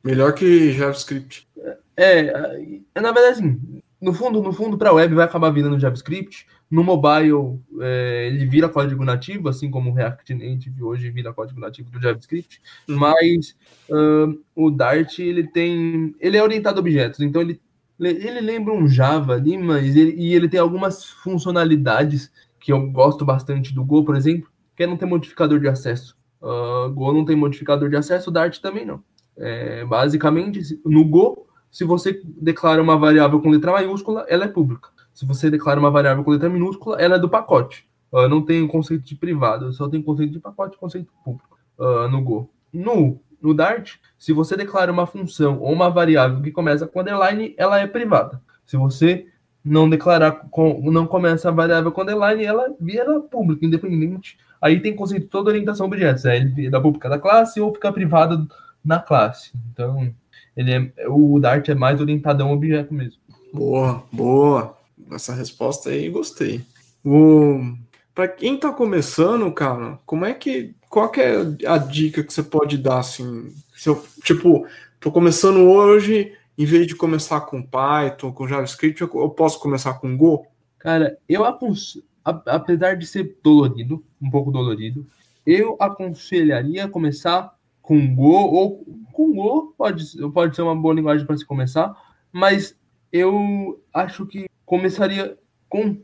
Melhor que JavaScript. É, é na verdade, assim, no fundo, no fundo, para web vai acabar virando JavaScript. No mobile, é, ele vira código nativo, assim como o React Native hoje vira código nativo do JavaScript. Uhum. Mas uh, o Dart, ele tem, ele é orientado a objetos, então ele ele lembra um Java ali, mas ele, e ele tem algumas funcionalidades que eu gosto bastante do Go, por exemplo, que é não ter modificador de acesso. Uh, Go não tem modificador de acesso, Dart também não. É, basicamente, no Go, se você declara uma variável com letra maiúscula, ela é pública. Se você declara uma variável com letra minúscula, ela é do pacote. Uh, não tem o conceito de privado, só tem conceito de pacote e conceito público uh, no Go. No, no Dart, se você declara uma função ou uma variável que começa com underline, ela é privada. Se você não declarar, não começa a variável com underline, ela vira pública, independente. Aí tem conceito toda orientação a objetos, é ele da pública da classe ou fica privada na classe. Então, ele é, o Dart é mais orientadão a objeto mesmo. Boa, boa. Essa resposta aí gostei. O... Para quem está começando, cara, como é que. Qual que é a dica que você pode dar, assim? Se eu, tipo, tô começando hoje, em vez de começar com Python, com JavaScript, eu, eu posso começar com Go? Cara, eu aconselho, apesar de ser dolorido, um pouco dolorido, eu aconselharia começar com Go, ou com Go pode, pode ser uma boa linguagem para se começar, mas eu acho que começaria com,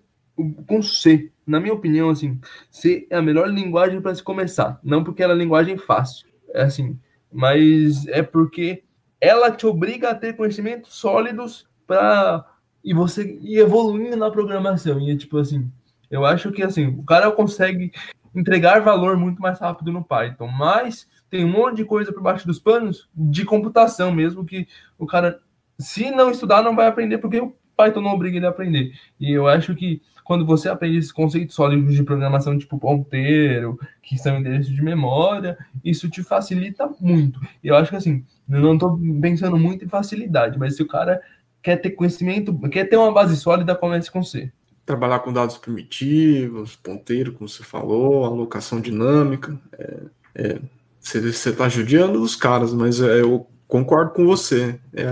com C. Na minha opinião, assim, C é a melhor linguagem para se começar. Não porque ela é linguagem fácil, é assim, mas é porque ela te obriga a ter conhecimentos sólidos para e você ir evoluindo na programação. E tipo assim, eu acho que assim, o cara consegue entregar valor muito mais rápido no Python, mas tem um monte de coisa por baixo dos panos de computação mesmo que o cara se não estudar não vai aprender porque o Python não obriga ele a aprender. E eu acho que quando você aprende esses conceitos sólidos de programação, tipo ponteiro, que são endereços de memória, isso te facilita muito. Eu acho que assim, eu não estou pensando muito em facilidade, mas se o cara quer ter conhecimento, quer ter uma base sólida, comece com C. Trabalhar com dados primitivos, ponteiro, como você falou, alocação dinâmica. É, é, você está judiando os caras, mas é, eu concordo com você. É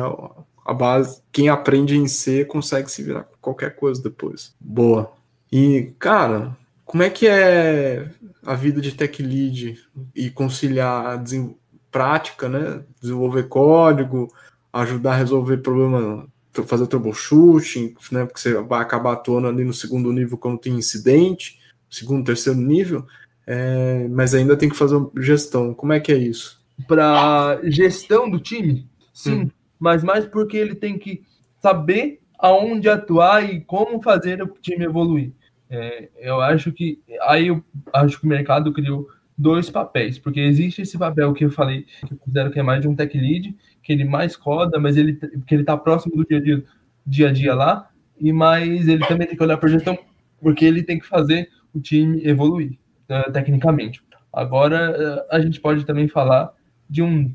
a base, quem aprende em C consegue se virar qualquer coisa depois. Boa. E, cara, como é que é a vida de tech lead e conciliar prática, né? Desenvolver código, ajudar a resolver problema, fazer troubleshooting, né? Porque você vai acabar atuando ali no segundo nível quando tem incidente, segundo, terceiro nível, é, mas ainda tem que fazer gestão. Como é que é isso? Para gestão do time, sim. Hum mas mais porque ele tem que saber aonde atuar e como fazer o time evoluir. É, eu acho que aí eu acho que o mercado criou dois papéis, porque existe esse papel que eu falei, que considero que é mais de um tech lead, que ele mais coda, mas ele que ele está próximo do dia a dia, dia a dia lá, e mais ele também tem que olhar para gestão, porque ele tem que fazer o time evoluir uh, tecnicamente. Agora uh, a gente pode também falar de um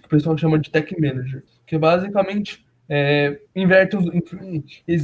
que o pessoal chama de tech manager, que basicamente é, inverte os,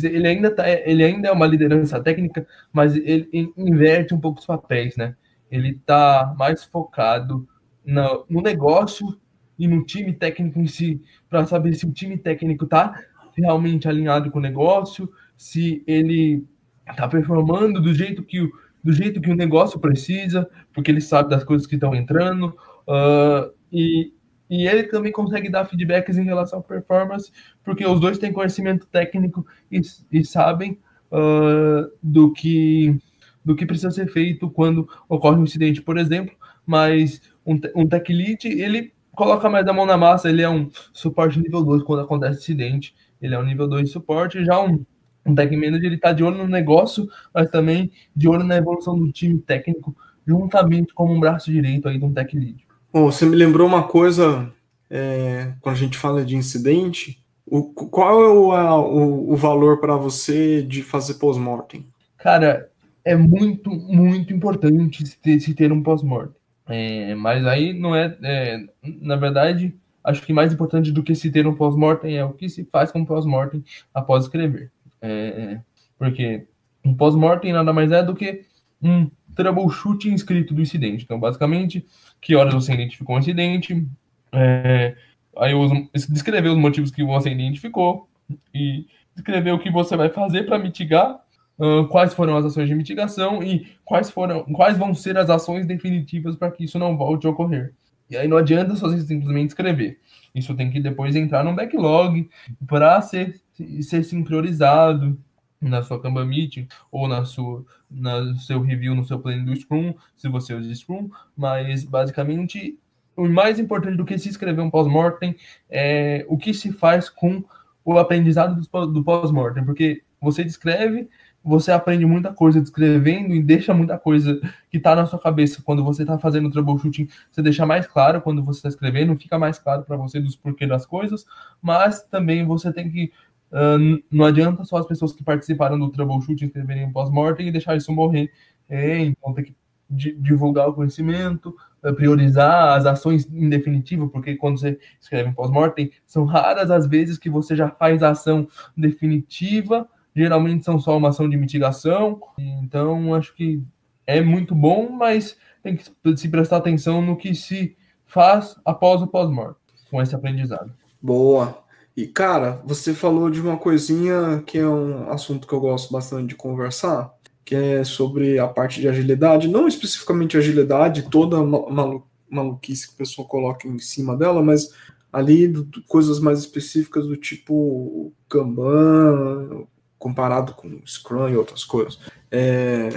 ele ainda tá, ele ainda é uma liderança técnica, mas ele inverte um pouco os papéis, né? Ele está mais focado no, no negócio e no time técnico em si, para saber se o time técnico está realmente alinhado com o negócio, se ele está performando do jeito que o do jeito que o negócio precisa, porque ele sabe das coisas que estão entrando, uh, e e ele também consegue dar feedbacks em relação à performance, porque os dois têm conhecimento técnico e, e sabem uh, do, que, do que precisa ser feito quando ocorre um incidente, por exemplo. Mas um, um tech lead, ele coloca mais a mão na massa, ele é um suporte nível 2 quando acontece incidente, ele é um nível 2 de suporte, já um, um tech manager, ele está de olho no negócio, mas também de olho na evolução do time técnico, juntamente como um braço direito aí de um tech lead. Bom, você me lembrou uma coisa é, quando a gente fala de incidente. O, qual é o, a, o, o valor para você de fazer pós-mortem? Cara, é muito, muito importante se ter, se ter um pós-mortem. É, mas aí não é, é, Na verdade, acho que mais importante do que se ter um pós-mortem é o que se faz com pós-mortem após escrever. É, porque um pós-mortem nada mais é do que um troubleshooting escrito do incidente. Então, basicamente, que horas você identificou o incidente, é, aí os, descrever os motivos que você identificou e descrever o que você vai fazer para mitigar, uh, quais foram as ações de mitigação e quais foram, quais vão ser as ações definitivas para que isso não volte a ocorrer. E aí não adianta só simplesmente escrever. Isso tem que depois entrar no backlog para ser, ser sincronizado na sua Kanban Meeting ou na sua, no seu review no seu plano do Scrum, se você usa Scrum, mas basicamente o mais importante do que se escrever um pós-mortem é o que se faz com o aprendizado do pós-mortem, porque você descreve, você aprende muita coisa descrevendo e deixa muita coisa que está na sua cabeça. Quando você está fazendo troubleshooting, você deixa mais claro. Quando você está escrevendo, fica mais claro para você dos porquê das coisas, mas também você tem que uh, não adianta só as pessoas que participaram do troubleshoot escreverem um pós-mortem e deixar isso morrer. É, então tem que divulgar o conhecimento, eh, priorizar as ações em definitivo, porque quando você escreve um pós-mortem, são raras as vezes que você já faz a ação definitiva, geralmente são só uma ação de mitigação, então acho que é muito bom, mas tem que se prestar atenção no que se faz após o pós-mortem, com esse aprendizado. Boa. E, cara, você falou de uma coisinha que é um assunto que eu gosto bastante de conversar, que é sobre a parte de agilidade, não especificamente agilidade, toda malu maluquice que a pessoa coloca em cima dela, mas ali do, coisas mais específicas do tipo Kanban, comparado com Scrum e outras coisas. É,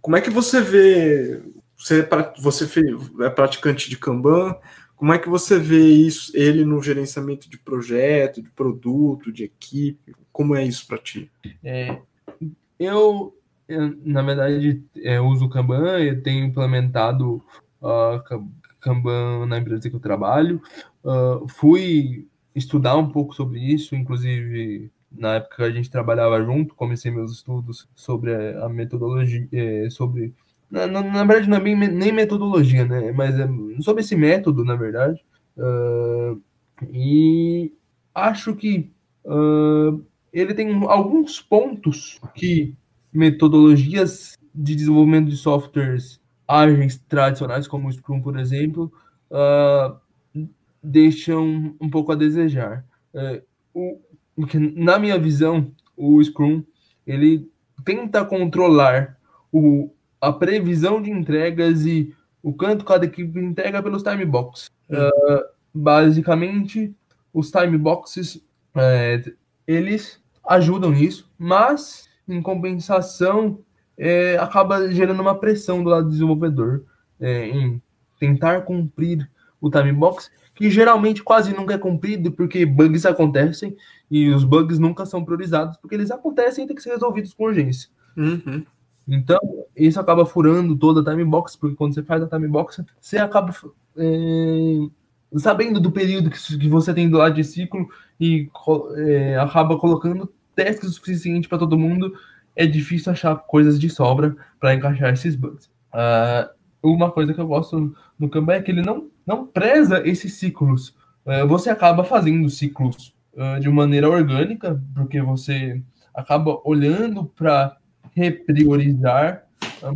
como é que você vê? Você é, você é praticante de Kanban? Como é que você vê isso, ele no gerenciamento de projeto, de produto, de equipe? Como é isso para ti? É, eu eu, na verdade, é, uso o Kanban, eu tenho implementado uh, Kanban na empresa que eu trabalho. Uh, fui estudar um pouco sobre isso, inclusive na época que a gente trabalhava junto, comecei meus estudos sobre a metodologia, é, sobre na, na, na, verdade não é bem, nem metodologia, né? Mas é sobre esse método, na verdade. Uh, e acho que uh, ele tem alguns pontos que metodologias de desenvolvimento de softwares ágeis tradicionais, como o Scrum, por exemplo, uh, deixam um pouco a desejar. Uh, o, porque, na minha visão, o Scrum ele tenta controlar o, a previsão de entregas e o quanto cada equipe entrega pelos time boxes. Uh, basicamente, os time boxes é, eles ajudam nisso, mas em compensação, é, acaba gerando uma pressão do lado do desenvolvedor é, em tentar cumprir o time box, que geralmente quase nunca é cumprido porque bugs acontecem e os bugs nunca são priorizados porque eles acontecem e têm que ser resolvidos com urgência. Uhum. Então, isso acaba furando toda a time box, porque quando você faz a time box, você acaba é, sabendo do período que, que, você tem do lado de ciclo e é, acaba colocando testes o suficiente para todo mundo, é difícil achar coisas de sobra para encaixar esses bugs. Uh, uma coisa que eu gosto no Kanban é que ele não, não preza esses ciclos. Uh, você acaba fazendo ciclos uh, de maneira orgânica, porque você acaba olhando para repriorizar,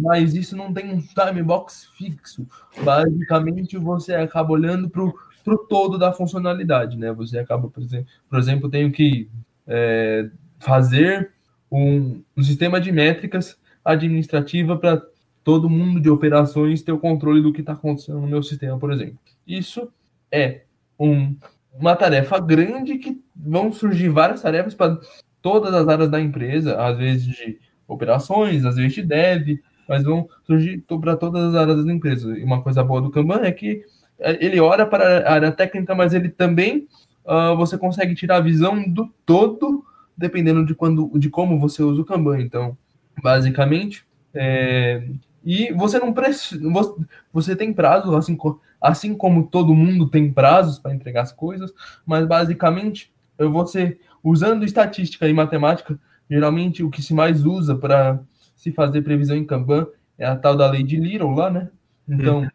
mas isso não tem um time box fixo. Basicamente, você acaba olhando para o todo da funcionalidade, né? Você acaba, por exemplo, por exemplo tenho que é, fazer um, um sistema de métricas administrativa para todo mundo de operações ter o controle do que está acontecendo no meu sistema, por exemplo. Isso é um, uma tarefa grande que vão surgir várias tarefas para todas as áreas da empresa, às vezes de operações, às vezes de dev, mas vão surgir para todas as áreas da empresa. E uma coisa boa do Kanban é que é, ele olha para a área técnica, mas ele também uh, você consegue tirar a visão do todo dependendo de quando, de como você usa o Kanban. Então, basicamente, é, e você não precisa, você tem prazo, assim, assim como todo mundo tem prazos para entregar as coisas, mas basicamente você usando estatística e matemática, geralmente o que se mais usa para se fazer previsão em Kanban é a tal da lei de Little lá, né? Então,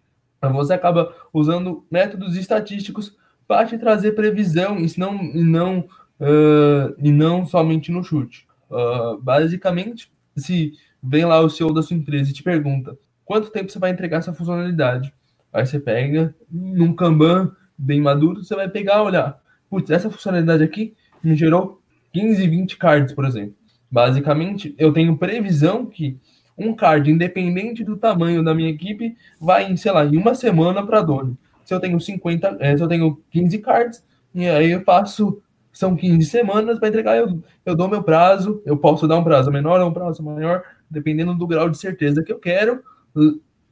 uhum. você acaba usando métodos estatísticos para te trazer previsão e não, e não uh, e não somente no chute. Uh, basicamente, se vem lá o CEO da sua empresa e te pergunta quanto tempo você vai entregar essa funcionalidade, aí você pega num Kanban bem maduro, você vai pegar, olhar, putz, essa funcionalidade aqui me gerou 15, 20 cards, por exemplo. Basicamente, eu tenho previsão que um card, independente do tamanho da minha equipe, vai em, sei lá, em uma semana para Doni. Se eu tenho 50, é, se eu tenho 15 cards, e aí eu faço são 15 semanas para entregar, eu, eu dou meu prazo, eu posso dar um prazo menor ou um prazo maior, dependendo do grau de certeza que eu quero.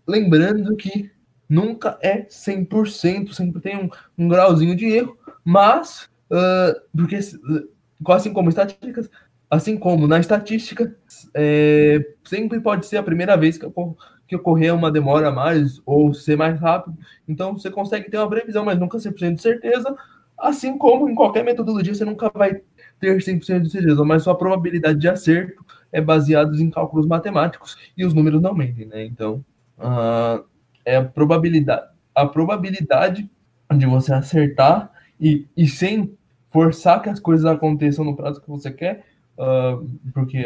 Lembrando que nunca é 100%, sempre tem um, um grauzinho de erro, mas, uh, porque assim como estatísticas, assim como na estatística, é, sempre pode ser a primeira vez que, eu, que ocorrer uma demora a mais ou ser mais rápido, então você consegue ter uma previsão, mas nunca 100% de certeza, Assim como em qualquer metodologia, você nunca vai ter 100% de certeza, mas sua probabilidade de acerto é baseada em cálculos matemáticos e os números não mentem, né? Então, uh, é a probabilidade, a probabilidade de você acertar e, e sem forçar que as coisas aconteçam no prazo que você quer, uh, porque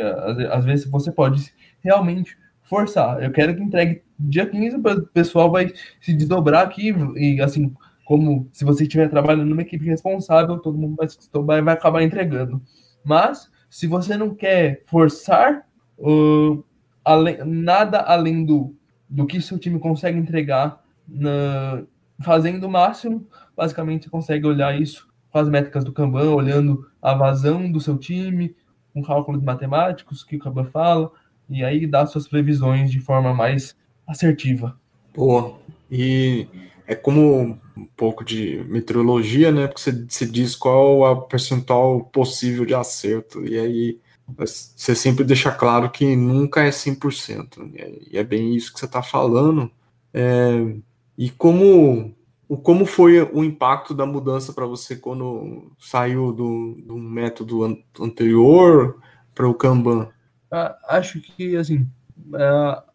às, vezes você pode realmente forçar. Eu quero que entregue dia 15, o pessoal vai se desdobrar aqui e assim, como se você estiver trabalhando numa equipe responsável, todo mundo vai, vai, vai acabar entregando. Mas, se você não quer forçar uh, além, nada além do, do que seu time consegue entregar, na, fazendo o máximo, basicamente você consegue olhar isso com as métricas do Kanban, olhando a vazão do seu time, com cálculos matemáticos que o Kanban fala, e aí dá suas previsões de forma mais assertiva. Boa. E é como um pouco de meteorologia, né? Porque você, você diz qual a percentual possível de acerto. E aí você sempre deixa claro que nunca é 100%. Né? E é bem isso que você está falando. É, e como, como foi o impacto da mudança para você quando saiu do, do método anterior para o Kanban? Acho que, assim,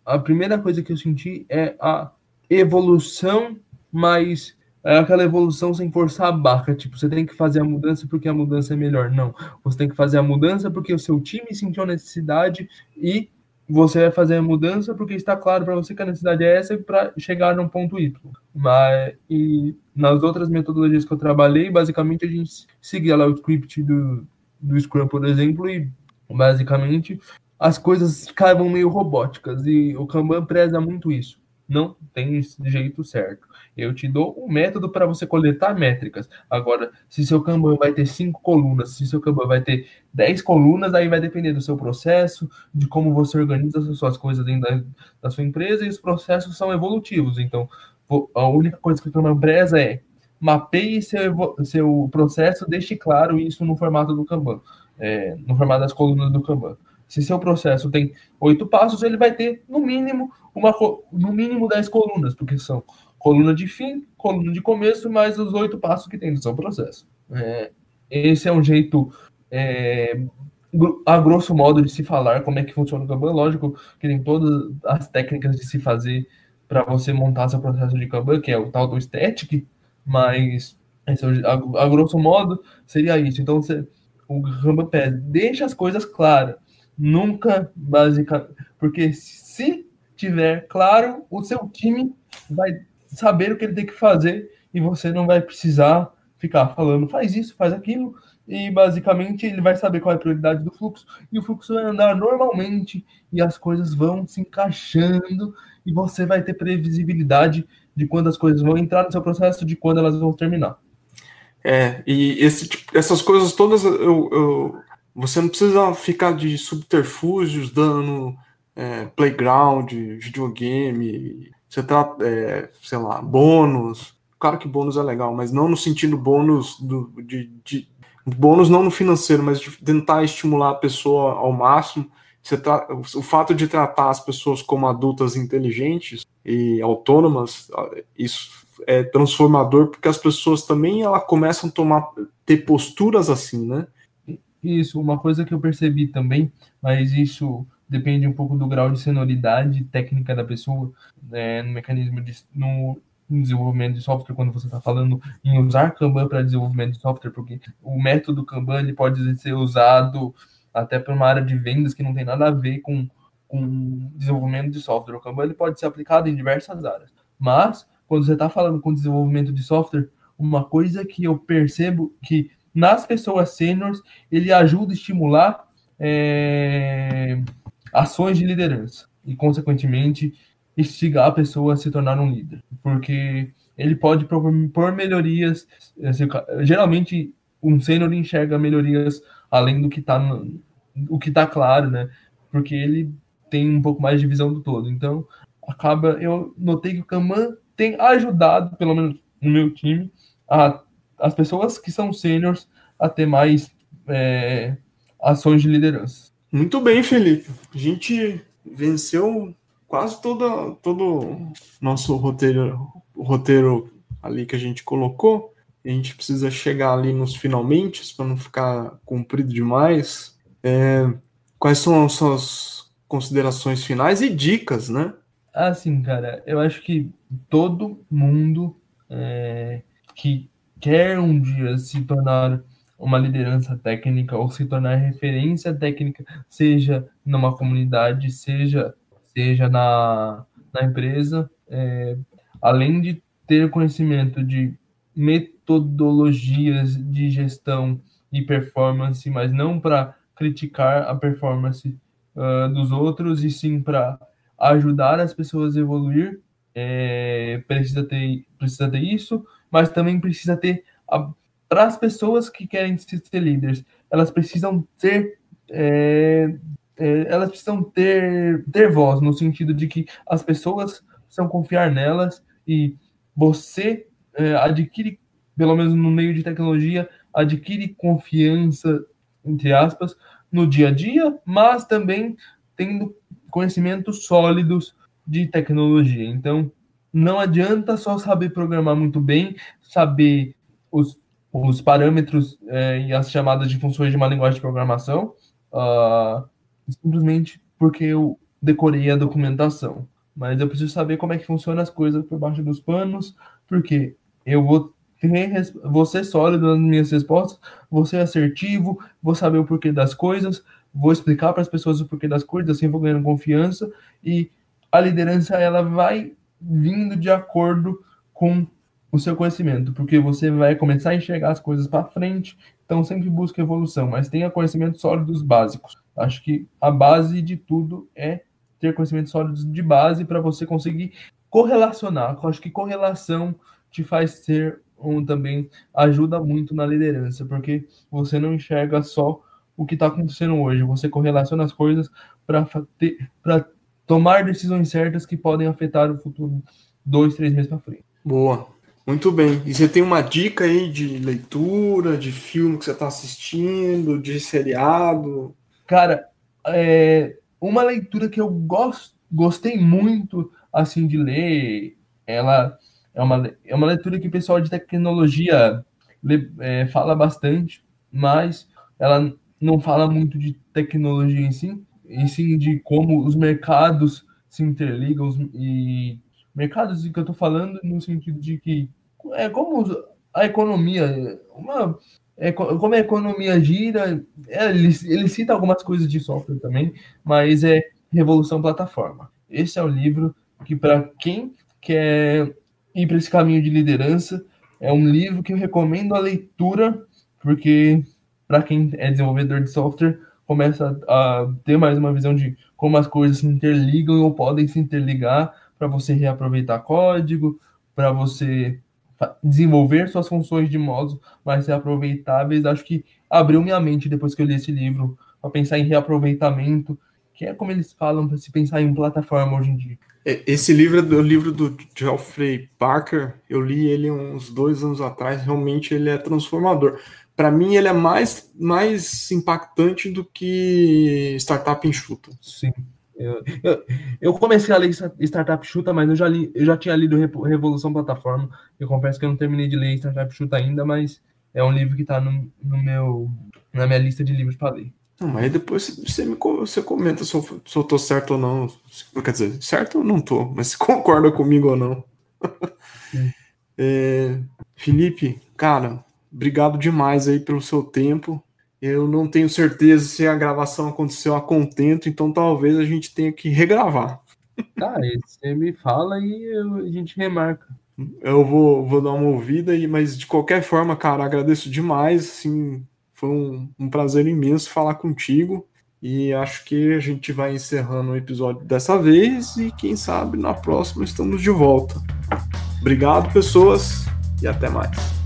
a, primeira coisa que eu senti é a evolução, mas é aquela evolução sem forçar a barca. Tipo, você tem que fazer a mudança porque a mudança é melhor. Não. Você tem que fazer a mudança porque o seu time sentiu a necessidade e você vai fazer a mudança porque está claro para você que a necessidade é essa para chegar num ponto Y. Mas e nas outras metodologias que eu trabalhei, basicamente a gente seguia lá o script do, do Scrum, por exemplo, e basicamente as coisas ficavam meio robóticas e o Kanban preza muito isso. Não tem jeito certo. Eu te dou um método para você coletar métricas. Agora, se seu Kanban vai ter cinco colunas, se seu Kanban vai ter dez colunas, aí vai depender do seu processo, de como você organiza as suas coisas dentro da, da sua empresa, e os processos são evolutivos. Então, a única coisa que o Kanban preza é mapeie seu, seu processo, deixe claro isso no formato do Kanban, é, no formato das colunas do Kanban. Se seu processo tem oito passos, ele vai ter no mínimo uma no mínimo dez colunas, porque são coluna de fim, coluna de começo, mais os oito passos que tem no seu processo. É, esse é um jeito é, a grosso modo de se falar como é que funciona o Kanban. Lógico que tem todas as técnicas de se fazer para você montar seu processo de Kanban, que é o tal do static, mas esse, é a, a, grosso modo seria isso. Então você, o Kanban pede, deixa as coisas claras nunca basicamente. Porque se tiver claro, o seu time vai saber o que ele tem que fazer e você não vai precisar ficar falando faz isso, faz aquilo, e basicamente ele vai saber qual é a prioridade do fluxo, e o fluxo vai andar normalmente, e as coisas vão se encaixando, e você vai ter previsibilidade de quando as coisas vão entrar no seu processo, de quando elas vão terminar. É, e esse, tipo, essas coisas todas eu, eu, você não precisa ficar de subterfúgios dando é, playground, videogame, você tá, é, sei lá, bônus. Claro que bônus é legal, mas não no sentido bônus do, de, de bônus não no financeiro, mas de tentar estimular a pessoa ao máximo. Você tra o fato de tratar as pessoas como adultas inteligentes e autônomas, isso é transformador porque as pessoas também ela começam a tomar ter posturas assim, né? Isso, uma coisa que eu percebi também, mas isso depende um pouco do grau de senioridade técnica da pessoa, né, no mecanismo de no, desenvolvimento de software, quando você está falando em usar Kanban para desenvolvimento de software, porque o método Kanban ele pode ser usado até para uma área de vendas que não tem nada a ver com, com desenvolvimento de software. O Kanban ele pode ser aplicado em diversas áreas, mas quando você está falando com desenvolvimento de software, uma coisa que eu percebo que nas pessoas sêniores, ele ajuda a estimular é, ações de liderança e, consequentemente, instigar a pessoa a se tornar um líder, porque ele pode propor melhorias. Geralmente, um sênior enxerga melhorias além do que está o que está claro, né? Porque ele tem um pouco mais de visão do todo. Então, acaba. Eu notei que o Kanban tem ajudado, pelo menos no meu time, a as pessoas que são sêniores a ter mais é, ações de liderança. Muito bem, Felipe. A gente venceu quase toda, todo nosso roteiro, roteiro ali que a gente colocou. a gente precisa chegar ali nos finalmente para não ficar comprido demais. É, quais são as suas considerações finais e dicas, né? Assim, cara, eu acho que todo mundo é, que quer um dia se tornar uma liderança técnica ou se tornar referência técnica, seja numa comunidade, seja, seja na, na empresa, é, além de ter conhecimento de metodologias de gestão e performance, mas não para criticar a performance uh, dos outros, e sim para ajudar as pessoas a evoluir, é, precisa, ter, precisa ter isso, mas também precisa ter para as pessoas que querem ser líderes, elas precisam ter é, é, elas precisam ter, ter voz, no sentido de que as pessoas precisam confiar nelas e você é, adquire, pelo menos no meio de tecnologia, adquire confiança, entre aspas, no dia a dia, mas também tendo conhecimentos sólidos de tecnologia. Então, não adianta só saber programar muito bem, saber os, os parâmetros é, e as chamadas de funções de uma linguagem de programação, uh, simplesmente porque eu decorei a documentação. Mas eu preciso saber como é que funcionam as coisas por baixo dos panos, porque eu vou ter, vou ser sólido nas minhas respostas, vou ser assertivo, vou saber o porquê das coisas, vou explicar para as pessoas o porquê das coisas, assim vou ganhando confiança e a liderança ela vai vindo de acordo com o seu conhecimento, porque você vai começar a enxergar as coisas para frente, então sempre busca evolução, mas tenha conhecimentos sólidos básicos. Acho que a base de tudo é ter conhecimentos sólidos de base para você conseguir correlacionar. Acho que correlação te faz ser um também ajuda muito na liderança, porque você não enxerga só o que está acontecendo hoje, você correlaciona as coisas para tomar decisões certas que podem afetar o futuro dois, três meses para frente. Boa. Muito bem. E você tem uma dica aí de leitura, de filme que você está assistindo, de seriado? Cara, é, uma leitura que eu gosto, gostei muito assim de ler, ela é uma, é uma leitura que o pessoal de tecnologia é, fala bastante, mas ela não fala muito de tecnologia em si, e sim de como os mercados se interligam e mercados que eu estou falando no sentido de que é como a economia, uma, é, como a economia gira, é, ele, ele cita algumas coisas de software também, mas é Revolução Plataforma. Esse é o livro que, para quem quer ir para esse caminho de liderança, é um livro que eu recomendo a leitura, porque para quem é desenvolvedor de software, começa a, ter mais uma visão de como as coisas se interligam ou podem se interligar para você reaproveitar código, para você desenvolver suas funções de modos mais reaproveitáveis. Acho que abriu minha mente depois que eu li esse livro para pensar em reaproveitamento, que é como eles falam para se pensar em plataforma hoje em dia. É, esse livro é o livro do Geoffrey Parker. Eu li ele uns dois anos atrás. Realmente ele é transformador. Para mim, ele é mais, mais impactante do que Startup Enxuta. Sim. Eu, eu, eu, comecei a ler Startup Chuta, mas eu já, li, eu já tinha lido Revolução Plataforma. Eu confesso que eu não terminei de ler Startup Chuta ainda, mas é um livro que está no, no meu, na minha lista de livros para ler. Não, mas depois você, me, você comenta se eu, se eu tô certo ou não. Quer dizer, certo ou não tô, mas se concorda comigo ou não. é, Felipe, cara, obrigado demais aí pelo seu tempo. Eu não tenho certeza se a gravação aconteceu a contento, então talvez a gente tenha que regravar. Tá, você me fala e eu, a gente remarca. Eu vou, vou dar uma ouvida, aí, mas de qualquer forma, cara, agradeço demais. Assim, foi um, um prazer imenso falar contigo. E acho que a gente vai encerrando o episódio dessa vez e quem sabe na próxima estamos de volta. Obrigado, pessoas, e até mais.